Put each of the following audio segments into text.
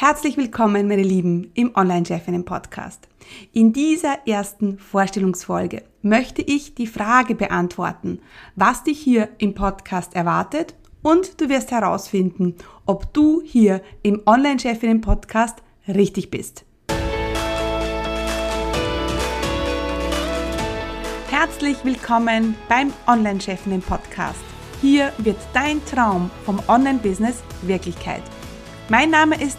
Herzlich willkommen, meine Lieben, im Online-Chefinnen Podcast. In dieser ersten Vorstellungsfolge möchte ich die Frage beantworten, was dich hier im Podcast erwartet und du wirst herausfinden, ob du hier im Online-Chefinnen Podcast richtig bist. Herzlich willkommen beim Online-Chefinnen Podcast. Hier wird dein Traum vom Online-Business Wirklichkeit. Mein Name ist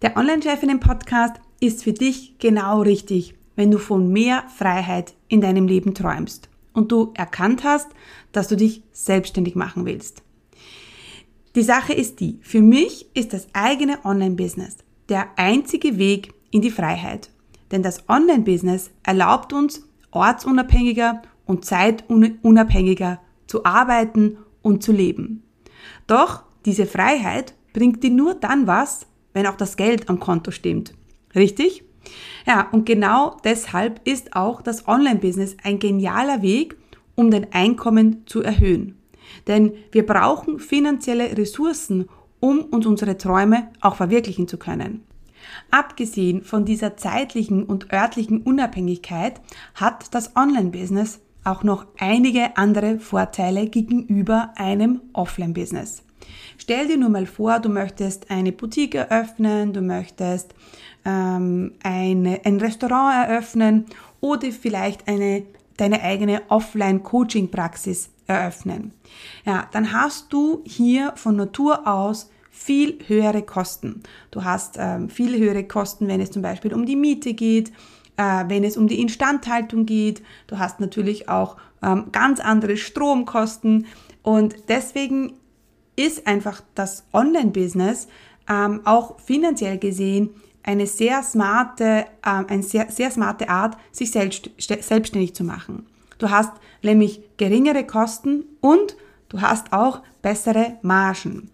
Der Online-Chefinnen-Podcast ist für dich genau richtig, wenn du von mehr Freiheit in deinem Leben träumst und du erkannt hast, dass du dich selbstständig machen willst. Die Sache ist die, für mich ist das eigene Online-Business der einzige Weg in die Freiheit. Denn das Online-Business erlaubt uns, ortsunabhängiger und zeitunabhängiger zu arbeiten und zu leben. Doch diese Freiheit bringt dir nur dann was, wenn auch das Geld am Konto stimmt. Richtig? Ja, und genau deshalb ist auch das Online-Business ein genialer Weg, um dein Einkommen zu erhöhen. Denn wir brauchen finanzielle Ressourcen, um uns unsere Träume auch verwirklichen zu können. Abgesehen von dieser zeitlichen und örtlichen Unabhängigkeit hat das Online-Business auch noch einige andere Vorteile gegenüber einem Offline-Business. Stell dir nur mal vor, du möchtest eine Boutique eröffnen, du möchtest ähm, eine, ein Restaurant eröffnen oder vielleicht eine, deine eigene Offline-Coaching-Praxis eröffnen. Ja, dann hast du hier von Natur aus viel höhere Kosten. Du hast ähm, viel höhere Kosten, wenn es zum Beispiel um die Miete geht, äh, wenn es um die Instandhaltung geht. Du hast natürlich auch ähm, ganz andere Stromkosten und deswegen ist einfach das Online-Business ähm, auch finanziell gesehen eine sehr smarte, ähm, eine sehr, sehr smarte Art, sich selbst, selbstständig zu machen. Du hast nämlich geringere Kosten und du hast auch bessere Margen.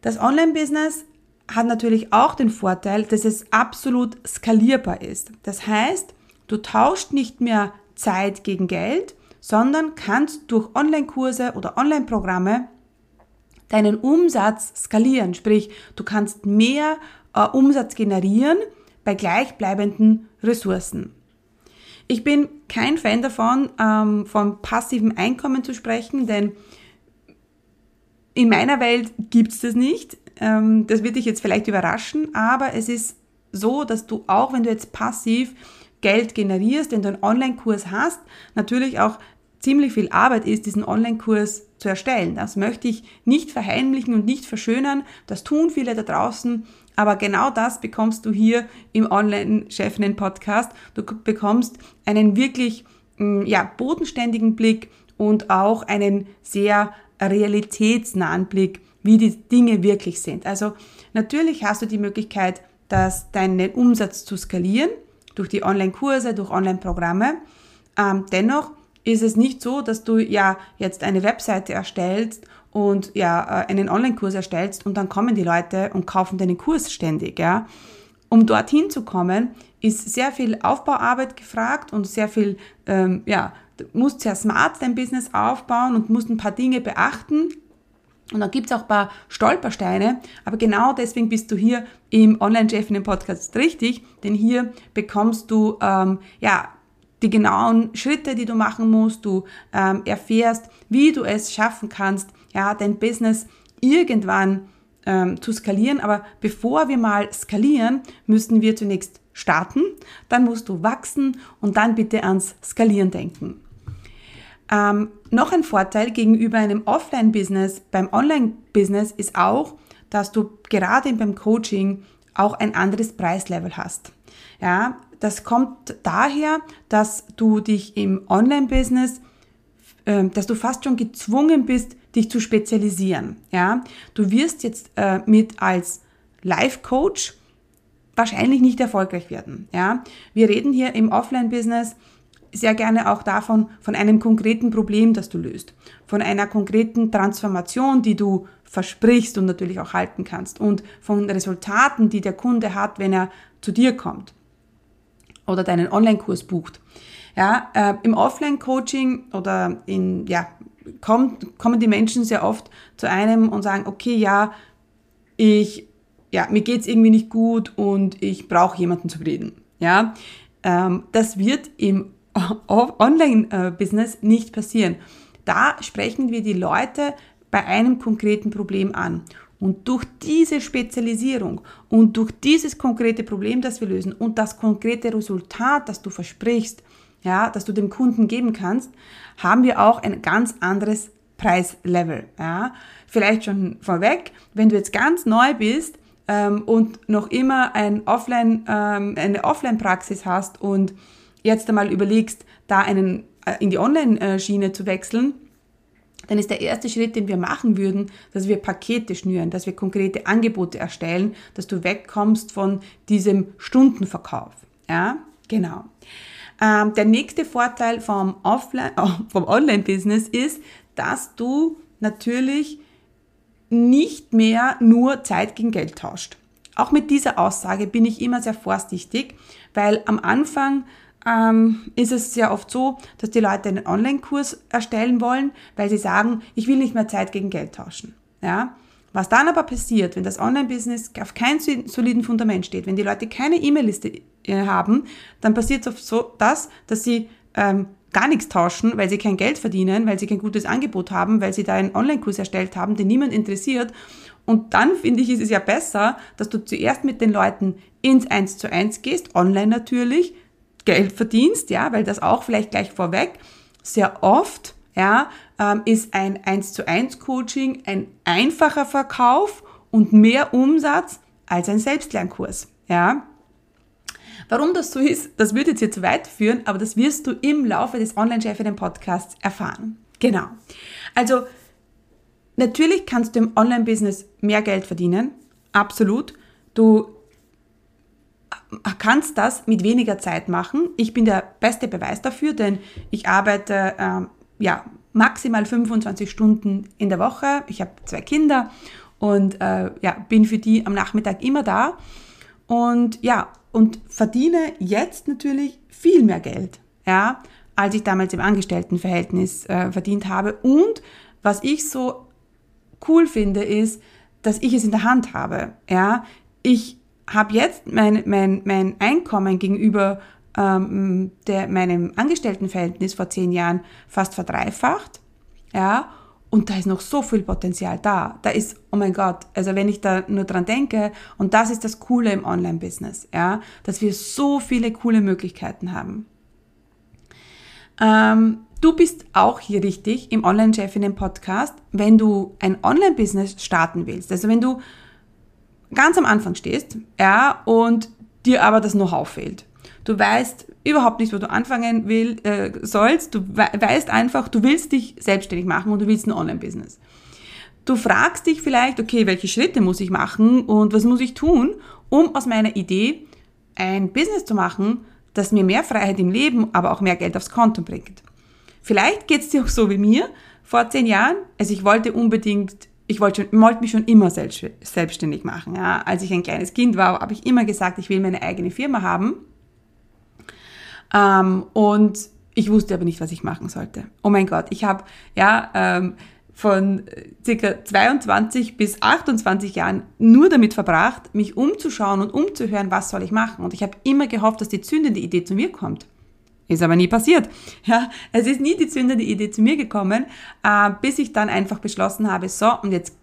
Das Online-Business hat natürlich auch den Vorteil, dass es absolut skalierbar ist. Das heißt, du tauscht nicht mehr Zeit gegen Geld, sondern kannst durch Online-Kurse oder Online-Programme deinen Umsatz skalieren. Sprich, du kannst mehr äh, Umsatz generieren bei gleichbleibenden Ressourcen. Ich bin kein Fan davon, ähm, von passivem Einkommen zu sprechen, denn in meiner Welt gibt es das nicht. Ähm, das wird dich jetzt vielleicht überraschen, aber es ist so, dass du auch, wenn du jetzt passiv Geld generierst, wenn du einen Online-Kurs hast, natürlich auch ziemlich viel Arbeit ist, diesen Online-Kurs zu erstellen. Das möchte ich nicht verheimlichen und nicht verschönern. Das tun viele da draußen. Aber genau das bekommst du hier im Online-Chefinnen-Podcast. Du bekommst einen wirklich mm, ja, bodenständigen Blick und auch einen sehr realitätsnahen Blick, wie die Dinge wirklich sind. Also natürlich hast du die Möglichkeit, dass deinen Umsatz zu skalieren durch die Online-Kurse, durch Online-Programme. Ähm, dennoch ist es nicht so, dass du ja jetzt eine Webseite erstellst und ja äh, einen Online-Kurs erstellst und dann kommen die Leute und kaufen deinen Kurs ständig, ja. Um dorthin zu kommen, ist sehr viel Aufbauarbeit gefragt und sehr viel, ähm, ja, du musst sehr smart dein Business aufbauen und musst ein paar Dinge beachten. Und dann gibt es auch ein paar Stolpersteine, aber genau deswegen bist du hier im Online-Chef in dem Podcast richtig, denn hier bekommst du ähm, ja die genauen Schritte, die du machen musst. Du ähm, erfährst, wie du es schaffen kannst, ja, dein Business irgendwann ähm, zu skalieren. Aber bevor wir mal skalieren, müssen wir zunächst starten. Dann musst du wachsen und dann bitte ans Skalieren denken. Ähm, noch ein Vorteil gegenüber einem Offline-Business beim Online-Business ist auch, dass du gerade beim Coaching auch ein anderes Preislevel hast. Ja, das kommt daher, dass du dich im Online-Business, äh, dass du fast schon gezwungen bist, dich zu spezialisieren. Ja, du wirst jetzt äh, mit als Life Coach wahrscheinlich nicht erfolgreich werden. Ja, wir reden hier im Offline-Business sehr gerne auch davon, von einem konkreten Problem, das du löst, von einer konkreten Transformation, die du versprichst und natürlich auch halten kannst und von Resultaten, die der Kunde hat, wenn er zu dir kommt oder deinen Online-Kurs bucht. Ja, äh, im Offline-Coaching oder in, ja, kommt, kommen die Menschen sehr oft zu einem und sagen, okay, ja, ich, ja, mir geht's irgendwie nicht gut und ich brauche jemanden zu reden. Ja, ähm, das wird im Online-Business nicht passieren. Da sprechen wir die Leute bei einem konkreten Problem an. Und durch diese Spezialisierung und durch dieses konkrete Problem, das wir lösen und das konkrete Resultat, das du versprichst, ja, das du dem Kunden geben kannst, haben wir auch ein ganz anderes Preislevel. Ja. Vielleicht schon vorweg, wenn du jetzt ganz neu bist ähm, und noch immer ein Offline, ähm, eine Offline-Praxis hast und jetzt einmal überlegst, da einen, äh, in die Online-Schiene zu wechseln, dann ist der erste Schritt, den wir machen würden, dass wir Pakete schnüren, dass wir konkrete Angebote erstellen, dass du wegkommst von diesem Stundenverkauf. Ja, genau. Ähm, der nächste Vorteil vom, vom Online-Business ist, dass du natürlich nicht mehr nur Zeit gegen Geld tauscht. Auch mit dieser Aussage bin ich immer sehr vorsichtig, weil am Anfang ähm, ist es sehr oft so, dass die Leute einen Online-Kurs erstellen wollen, weil sie sagen, ich will nicht mehr Zeit gegen Geld tauschen. Ja? Was dann aber passiert, wenn das Online-Business auf keinem soliden Fundament steht, wenn die Leute keine E-Mail-Liste äh, haben, dann passiert es oft so, das, dass sie ähm, gar nichts tauschen, weil sie kein Geld verdienen, weil sie kein gutes Angebot haben, weil sie da einen Online-Kurs erstellt haben, den niemand interessiert. Und dann finde ich, ist es ja besser, dass du zuerst mit den Leuten ins Eins zu Eins gehst, online natürlich, Geld verdienst, ja, weil das auch vielleicht gleich vorweg sehr oft, ja, ähm, ist ein 1 zu 1 Coaching ein einfacher Verkauf und mehr Umsatz als ein Selbstlernkurs, ja. Warum das so ist, das würde jetzt hier zu weit führen, aber das wirst du im Laufe des Online-Chefinnen Podcasts erfahren. Genau. Also, natürlich kannst du im Online-Business mehr Geld verdienen. Absolut. Du kannst das mit weniger Zeit machen. Ich bin der beste Beweis dafür, denn ich arbeite ähm, ja, maximal 25 Stunden in der Woche. Ich habe zwei Kinder und äh, ja, bin für die am Nachmittag immer da. Und ja, und verdiene jetzt natürlich viel mehr Geld, ja, als ich damals im Angestelltenverhältnis äh, verdient habe. Und was ich so cool finde, ist, dass ich es in der Hand habe. Ja, ich habe jetzt mein, mein, mein Einkommen gegenüber ähm, der, meinem Angestelltenverhältnis vor zehn Jahren fast verdreifacht. Ja, und da ist noch so viel Potenzial da. Da ist, oh mein Gott, also wenn ich da nur dran denke, und das ist das Coole im Online-Business, ja, dass wir so viele coole Möglichkeiten haben. Ähm, du bist auch hier richtig im Online-Chef in dem Podcast, wenn du ein Online-Business starten willst. Also wenn du ganz am Anfang stehst, ja, und dir aber das Know-how fehlt. Du weißt überhaupt nicht, wo du anfangen will, äh, sollst. Du we weißt einfach, du willst dich selbstständig machen und du willst ein Online-Business. Du fragst dich vielleicht, okay, welche Schritte muss ich machen und was muss ich tun, um aus meiner Idee ein Business zu machen, das mir mehr Freiheit im Leben, aber auch mehr Geld aufs Konto bringt. Vielleicht geht es dir auch so wie mir vor zehn Jahren. Also ich wollte unbedingt ich wollte, wollte mich schon immer selbstständig machen. Ja. Als ich ein kleines Kind war, habe ich immer gesagt, ich will meine eigene Firma haben. Ähm, und ich wusste aber nicht, was ich machen sollte. Oh mein Gott, ich habe ja ähm, von circa 22 bis 28 Jahren nur damit verbracht, mich umzuschauen und umzuhören, was soll ich machen. Und ich habe immer gehofft, dass die zündende Idee zu mir kommt. Ist aber nie passiert. Ja, es ist nie die zündende Idee zu mir gekommen, äh, bis ich dann einfach beschlossen habe, so, und jetzt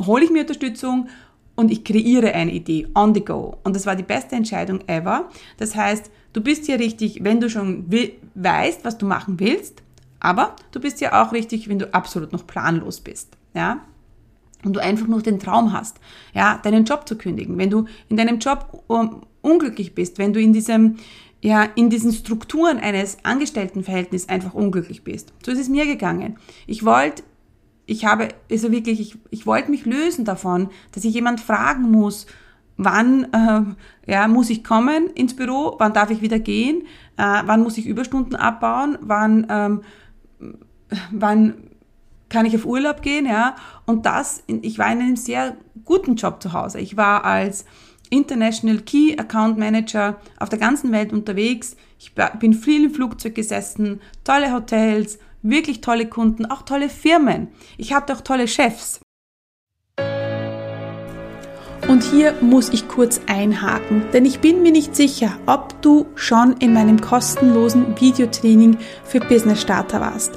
hole ich mir Unterstützung und ich kreiere eine Idee on the go. Und das war die beste Entscheidung ever. Das heißt, du bist hier richtig, wenn du schon weißt, was du machen willst, aber du bist ja auch richtig, wenn du absolut noch planlos bist. Ja, und du einfach nur den Traum hast, ja, deinen Job zu kündigen, wenn du in deinem Job um, unglücklich bist, wenn du in diesem ja, in diesen Strukturen eines Angestelltenverhältnisses einfach unglücklich bist. So ist es mir gegangen. Ich wollte ich habe, also wirklich, ich, ich wollte mich lösen davon, dass ich jemand fragen muss, wann äh, ja, muss ich kommen ins Büro, wann darf ich wieder gehen, äh, wann muss ich Überstunden abbauen, wann, ähm, wann kann ich auf Urlaub gehen, ja. Und das, ich war in einem sehr guten Job zu Hause. Ich war als International Key Account Manager auf der ganzen Welt unterwegs. Ich bin viel im Flugzeug gesessen, tolle Hotels, wirklich tolle Kunden, auch tolle Firmen. Ich hatte auch tolle Chefs. Und hier muss ich kurz einhaken, denn ich bin mir nicht sicher, ob du schon in meinem kostenlosen Videotraining für Business Starter warst.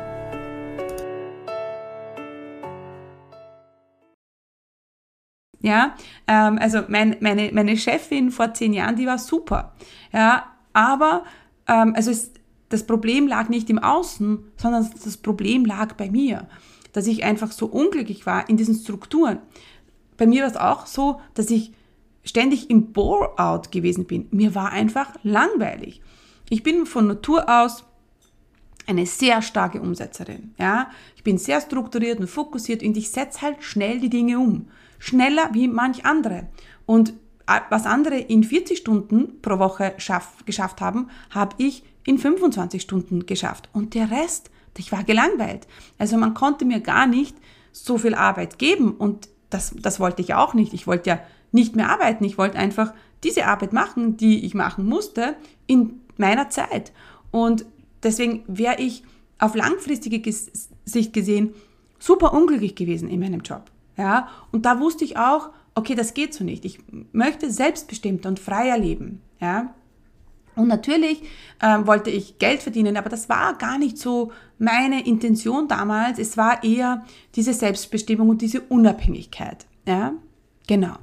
Ja, ähm, also mein, meine, meine Chefin vor zehn Jahren, die war super. Ja, aber ähm, also es, das Problem lag nicht im Außen, sondern das Problem lag bei mir, dass ich einfach so unglücklich war in diesen Strukturen. Bei mir war es auch so, dass ich ständig im Bore-out gewesen bin. Mir war einfach langweilig. Ich bin von Natur aus eine sehr starke Umsetzerin. Ja? Ich bin sehr strukturiert und fokussiert und ich setze halt schnell die Dinge um. Schneller wie manch andere. Und was andere in 40 Stunden pro Woche schaff, geschafft haben, habe ich in 25 Stunden geschafft. Und der Rest, ich war gelangweilt. Also man konnte mir gar nicht so viel Arbeit geben und das, das wollte ich auch nicht. Ich wollte ja nicht mehr arbeiten. Ich wollte einfach diese Arbeit machen, die ich machen musste, in meiner Zeit. Und deswegen wäre ich auf langfristige Sicht gesehen super unglücklich gewesen in meinem Job. Ja, und da wusste ich auch, okay, das geht so nicht. Ich möchte selbstbestimmt und freier leben. Ja? Und natürlich äh, wollte ich Geld verdienen, aber das war gar nicht so meine Intention damals. Es war eher diese Selbstbestimmung und diese Unabhängigkeit. Ja, genau.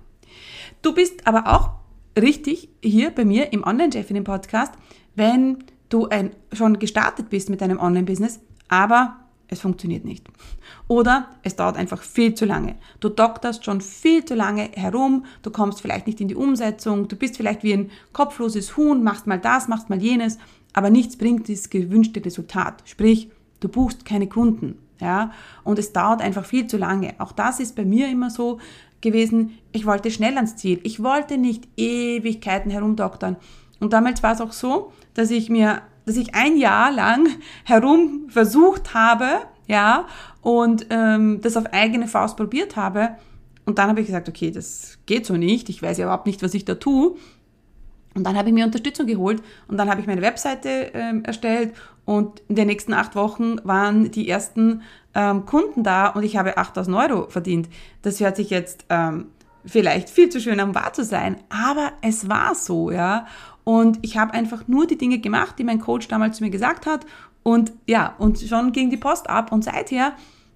Du bist aber auch richtig hier bei mir im Online-Chef in dem Podcast, wenn du ein, schon gestartet bist mit deinem Online-Business, aber es funktioniert nicht. Oder es dauert einfach viel zu lange. Du dokterst schon viel zu lange herum, du kommst vielleicht nicht in die Umsetzung, du bist vielleicht wie ein kopfloses Huhn, machst mal das, machst mal jenes, aber nichts bringt das gewünschte Resultat. Sprich, du buchst keine Kunden. Ja, und es dauert einfach viel zu lange. Auch das ist bei mir immer so gewesen. Ich wollte schnell ans Ziel. Ich wollte nicht Ewigkeiten herumdoktern. Und damals war es auch so, dass ich mir dass ich ein Jahr lang herum versucht habe, ja, und ähm, das auf eigene Faust probiert habe. Und dann habe ich gesagt, okay, das geht so nicht. Ich weiß ja überhaupt nicht, was ich da tue. Und dann habe ich mir Unterstützung geholt und dann habe ich meine Webseite ähm, erstellt und in den nächsten acht Wochen waren die ersten ähm, Kunden da und ich habe 8000 Euro verdient. Das hört sich jetzt ähm, vielleicht viel zu schön, um wahr zu sein, aber es war so, ja. Und ich habe einfach nur die Dinge gemacht, die mein Coach damals zu mir gesagt hat. Und ja, und schon ging die Post ab. Und seither,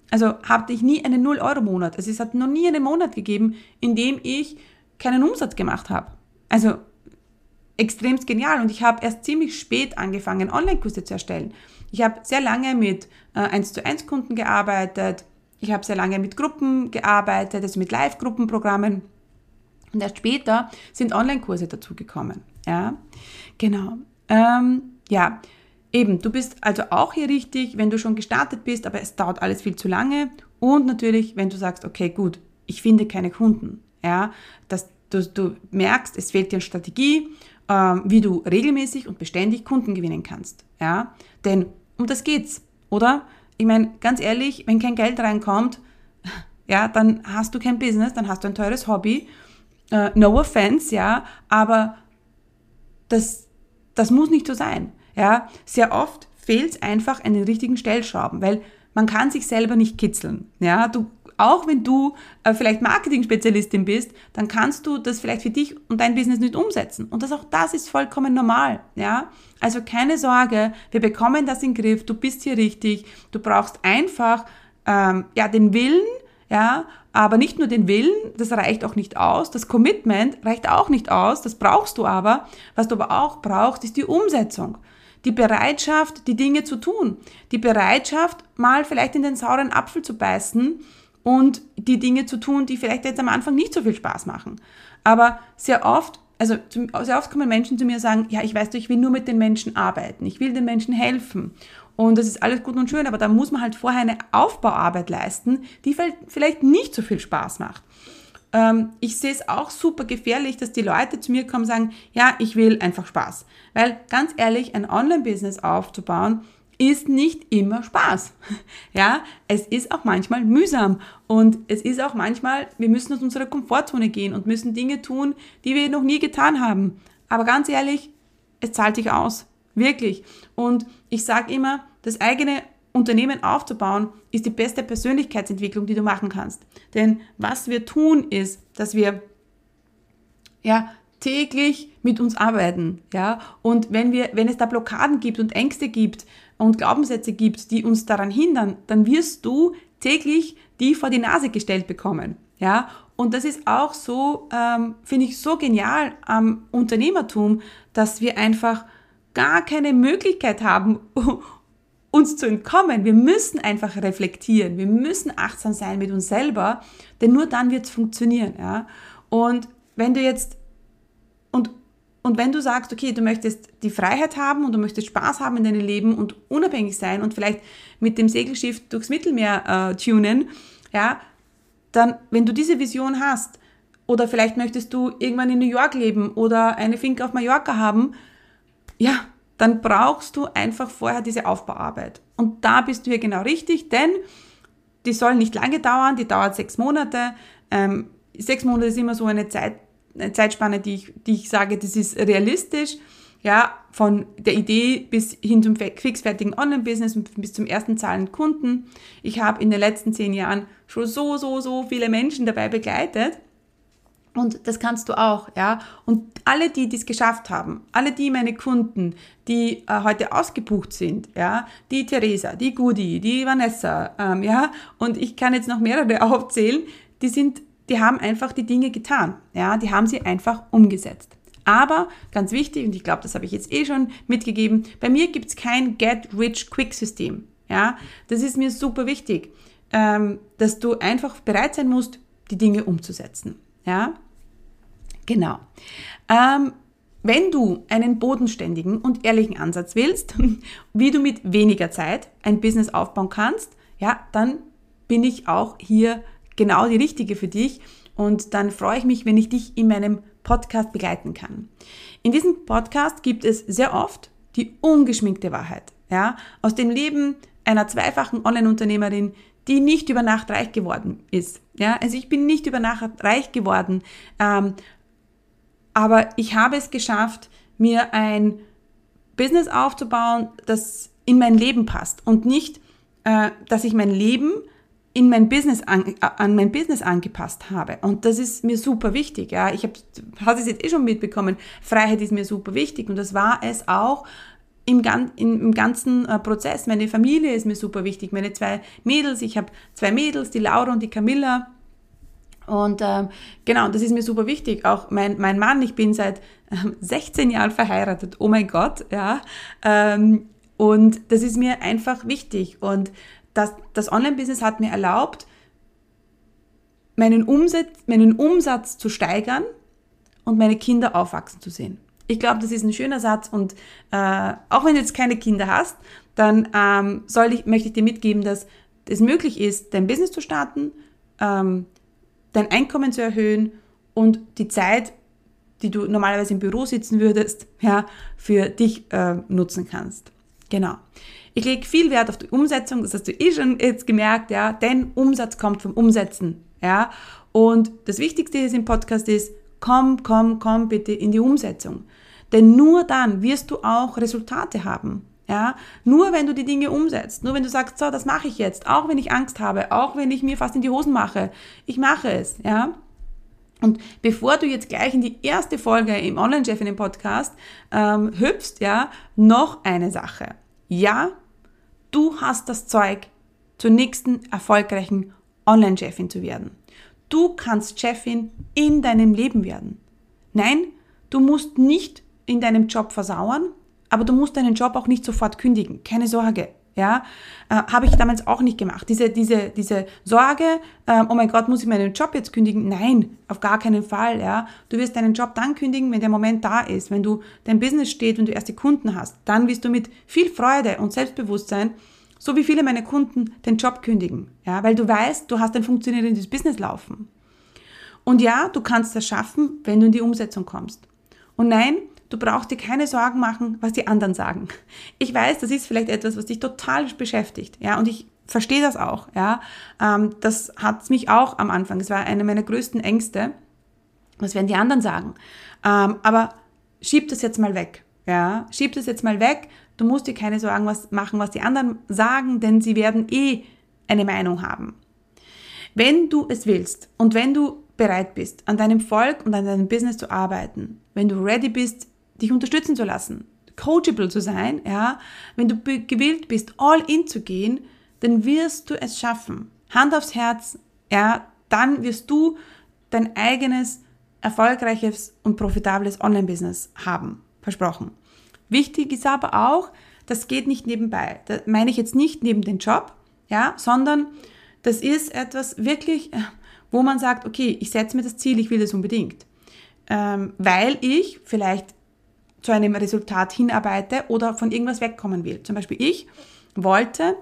also hatte ich nie einen 0-Euro-Monat. Also es hat noch nie einen Monat gegeben, in dem ich keinen Umsatz gemacht habe. Also extremst genial. Und ich habe erst ziemlich spät angefangen, Online-Kurse zu erstellen. Ich habe sehr lange mit äh, 1 zu 1 Kunden gearbeitet. Ich habe sehr lange mit Gruppen gearbeitet, also mit Live-Gruppenprogrammen. Und erst später sind Online-Kurse dazugekommen. Ja, genau. Ähm, ja, eben, du bist also auch hier richtig, wenn du schon gestartet bist, aber es dauert alles viel zu lange. Und natürlich, wenn du sagst, okay, gut, ich finde keine Kunden. Ja, dass du, du merkst, es fehlt dir eine Strategie, ähm, wie du regelmäßig und beständig Kunden gewinnen kannst. Ja, denn um das geht's, oder? Ich meine, ganz ehrlich, wenn kein Geld reinkommt, ja, dann hast du kein Business, dann hast du ein teures Hobby. Uh, no offense, ja, aber das, das muss nicht so sein. Ja, sehr oft fehlt es einfach an den richtigen Stellschrauben, weil man kann sich selber nicht kitzeln. Ja, du auch wenn du äh, vielleicht Marketing-Spezialistin bist, dann kannst du das vielleicht für dich und dein Business nicht umsetzen. Und das auch das ist vollkommen normal. Ja? Also keine Sorge, wir bekommen das in den Griff, du bist hier richtig, du brauchst einfach ähm, ja, den Willen, ja, aber nicht nur den Willen, das reicht auch nicht aus, das Commitment reicht auch nicht aus, das brauchst du aber. Was du aber auch brauchst, ist die Umsetzung. Die Bereitschaft, die Dinge zu tun. Die Bereitschaft, mal vielleicht in den sauren Apfel zu beißen und die Dinge zu tun, die vielleicht jetzt am Anfang nicht so viel Spaß machen. Aber sehr oft, also sehr oft kommen Menschen zu mir und sagen, ja, ich weiß, ich will nur mit den Menschen arbeiten, ich will den Menschen helfen. Und das ist alles gut und schön, aber da muss man halt vorher eine Aufbauarbeit leisten, die vielleicht nicht so viel Spaß macht. Ähm, ich sehe es auch super gefährlich, dass die Leute zu mir kommen und sagen, ja, ich will einfach Spaß. Weil ganz ehrlich, ein Online-Business aufzubauen, ist nicht immer Spaß. Ja, es ist auch manchmal mühsam und es ist auch manchmal, wir müssen aus unserer Komfortzone gehen und müssen Dinge tun, die wir noch nie getan haben. Aber ganz ehrlich, es zahlt sich aus. Wirklich. Und ich sage immer, das eigene Unternehmen aufzubauen, ist die beste Persönlichkeitsentwicklung, die du machen kannst. Denn was wir tun, ist, dass wir ja, täglich mit uns arbeiten, ja. Und wenn wir, wenn es da Blockaden gibt und Ängste gibt, und Glaubenssätze gibt, die uns daran hindern, dann wirst du täglich die vor die Nase gestellt bekommen. Ja, und das ist auch so, ähm, finde ich so genial am Unternehmertum, dass wir einfach gar keine Möglichkeit haben, uns zu entkommen. Wir müssen einfach reflektieren. Wir müssen achtsam sein mit uns selber, denn nur dann wird es funktionieren. Ja? Und wenn du jetzt und und wenn du sagst, okay, du möchtest die Freiheit haben und du möchtest Spaß haben in deinem Leben und unabhängig sein und vielleicht mit dem Segelschiff durchs Mittelmeer äh, tunen, ja, dann, wenn du diese Vision hast, oder vielleicht möchtest du irgendwann in New York leben oder eine Finke auf Mallorca haben, ja, dann brauchst du einfach vorher diese Aufbauarbeit. Und da bist du hier genau richtig, denn die soll nicht lange dauern, die dauert sechs Monate. Ähm, sechs Monate ist immer so eine Zeit, Zeitspanne, die ich, die ich sage, das ist realistisch. Ja, von der Idee bis hin zum fixfertigen Online-Business und bis zum ersten zahlenden Kunden. Ich habe in den letzten zehn Jahren schon so, so, so viele Menschen dabei begleitet. Und das kannst du auch, ja. Und alle, die dies geschafft haben, alle die meine Kunden, die äh, heute ausgebucht sind, ja, die Theresa, die Gudi, die Vanessa, ähm, ja, und ich kann jetzt noch mehrere aufzählen, die sind die haben einfach die Dinge getan. Ja, die haben sie einfach umgesetzt. Aber ganz wichtig, und ich glaube, das habe ich jetzt eh schon mitgegeben, bei mir gibt es kein Get-Rich-Quick-System. Ja, das ist mir super wichtig, ähm, dass du einfach bereit sein musst, die Dinge umzusetzen. Ja, genau. Ähm, wenn du einen bodenständigen und ehrlichen Ansatz willst, wie du mit weniger Zeit ein Business aufbauen kannst, ja, dann bin ich auch hier genau die richtige für dich und dann freue ich mich, wenn ich dich in meinem Podcast begleiten kann. In diesem Podcast gibt es sehr oft die ungeschminkte Wahrheit, ja, aus dem Leben einer zweifachen Online-Unternehmerin, die nicht über Nacht reich geworden ist. Ja, also ich bin nicht über Nacht reich geworden, ähm, aber ich habe es geschafft, mir ein Business aufzubauen, das in mein Leben passt und nicht, äh, dass ich mein Leben in mein Business an, an mein Business angepasst habe. Und das ist mir super wichtig. Ja, ich habe, hast es jetzt eh schon mitbekommen. Freiheit ist mir super wichtig und das war es auch im, im ganzen äh, Prozess. Meine Familie ist mir super wichtig. Meine zwei Mädels, ich habe zwei Mädels, die Laura und die Camilla. Und ähm, genau, das ist mir super wichtig. Auch mein, mein Mann, ich bin seit ähm, 16 Jahren verheiratet. Oh mein Gott, ja. Ähm, und das ist mir einfach wichtig. Und das, das Online-Business hat mir erlaubt, meinen Umsatz, meinen Umsatz zu steigern und meine Kinder aufwachsen zu sehen. Ich glaube, das ist ein schöner Satz und äh, auch wenn du jetzt keine Kinder hast, dann ähm, soll ich, möchte ich dir mitgeben, dass es möglich ist, dein Business zu starten, ähm, dein Einkommen zu erhöhen und die Zeit, die du normalerweise im Büro sitzen würdest, ja, für dich äh, nutzen kannst. Genau. Ich lege viel Wert auf die Umsetzung, das hast du eh schon jetzt gemerkt, ja, denn Umsatz kommt vom Umsetzen, ja. Und das Wichtigste ist im Podcast ist, komm, komm, komm bitte in die Umsetzung. Denn nur dann wirst du auch Resultate haben. Ja, nur wenn du die Dinge umsetzt, nur wenn du sagst, so, das mache ich jetzt, auch wenn ich Angst habe, auch wenn ich mir fast in die Hosen mache, ich mache es, ja. Und bevor du jetzt gleich in die erste Folge im Online-Chef in dem Podcast ähm, hüpfst, ja, noch eine Sache. Ja, du hast das Zeug, zur nächsten erfolgreichen Online-Chefin zu werden. Du kannst Chefin in deinem Leben werden. Nein, du musst nicht in deinem Job versauern, aber du musst deinen Job auch nicht sofort kündigen. Keine Sorge. Ja, äh, habe ich damals auch nicht gemacht. Diese, diese, diese Sorge, äh, oh mein Gott, muss ich meinen Job jetzt kündigen? Nein, auf gar keinen Fall. Ja, du wirst deinen Job dann kündigen, wenn der Moment da ist, wenn du dein Business steht, wenn du erste Kunden hast. Dann wirst du mit viel Freude und Selbstbewusstsein, so wie viele meiner Kunden, den Job kündigen. Ja, weil du weißt, du hast ein funktionierendes Business laufen. Und ja, du kannst das schaffen, wenn du in die Umsetzung kommst. Und nein, Du brauchst dir keine Sorgen machen, was die anderen sagen. Ich weiß, das ist vielleicht etwas, was dich total beschäftigt, ja, und ich verstehe das auch, ja. Ähm, das hat mich auch am Anfang. Es war eine meiner größten Ängste. Was werden die anderen sagen? Ähm, aber schieb das jetzt mal weg, ja. Schieb das jetzt mal weg. Du musst dir keine Sorgen was machen, was die anderen sagen, denn sie werden eh eine Meinung haben. Wenn du es willst und wenn du bereit bist, an deinem Volk und an deinem Business zu arbeiten, wenn du ready bist, dich unterstützen zu lassen, coachable zu sein, ja, wenn du gewillt bist, all in zu gehen, dann wirst du es schaffen. Hand aufs Herz, ja, dann wirst du dein eigenes erfolgreiches und profitables Online-Business haben. Versprochen. Wichtig ist aber auch, das geht nicht nebenbei. Da meine ich jetzt nicht neben den Job, ja, sondern das ist etwas wirklich, wo man sagt, okay, ich setze mir das Ziel, ich will das unbedingt. Ähm, weil ich vielleicht zu einem Resultat hinarbeite oder von irgendwas wegkommen will. Zum Beispiel ich wollte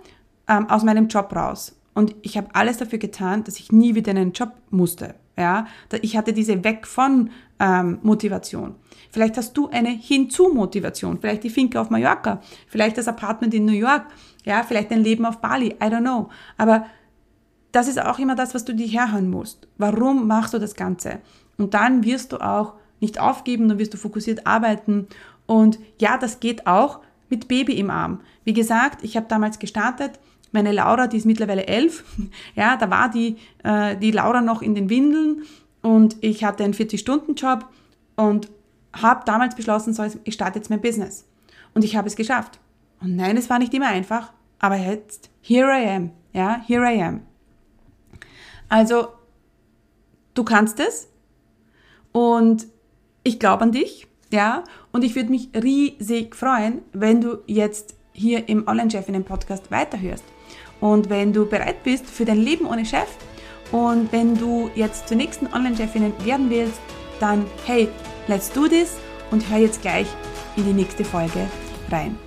ähm, aus meinem Job raus und ich habe alles dafür getan, dass ich nie wieder in einen Job musste. Ja, ich hatte diese weg von ähm, Motivation. Vielleicht hast du eine hinzu Motivation, vielleicht die Finke auf Mallorca, vielleicht das Apartment in New York, ja, vielleicht dein Leben auf Bali, I don't know. Aber das ist auch immer das, was du dir herhören musst. Warum machst du das Ganze? Und dann wirst du auch nicht aufgeben, dann wirst du fokussiert arbeiten. Und ja, das geht auch mit Baby im Arm. Wie gesagt, ich habe damals gestartet. Meine Laura, die ist mittlerweile elf. Ja, da war die, äh, die Laura noch in den Windeln und ich hatte einen 40-Stunden-Job und habe damals beschlossen, so, ich starte jetzt mein Business. Und ich habe es geschafft. Und nein, es war nicht immer einfach, aber jetzt, here I am. Ja, here I am. Also, du kannst es und ich glaube an dich, ja, und ich würde mich riesig freuen, wenn du jetzt hier im Online-Chefinnen-Podcast weiterhörst. Und wenn du bereit bist für dein Leben ohne Chef und wenn du jetzt zur nächsten Online-Chefinnen werden willst, dann hey, let's do this und hör jetzt gleich in die nächste Folge rein.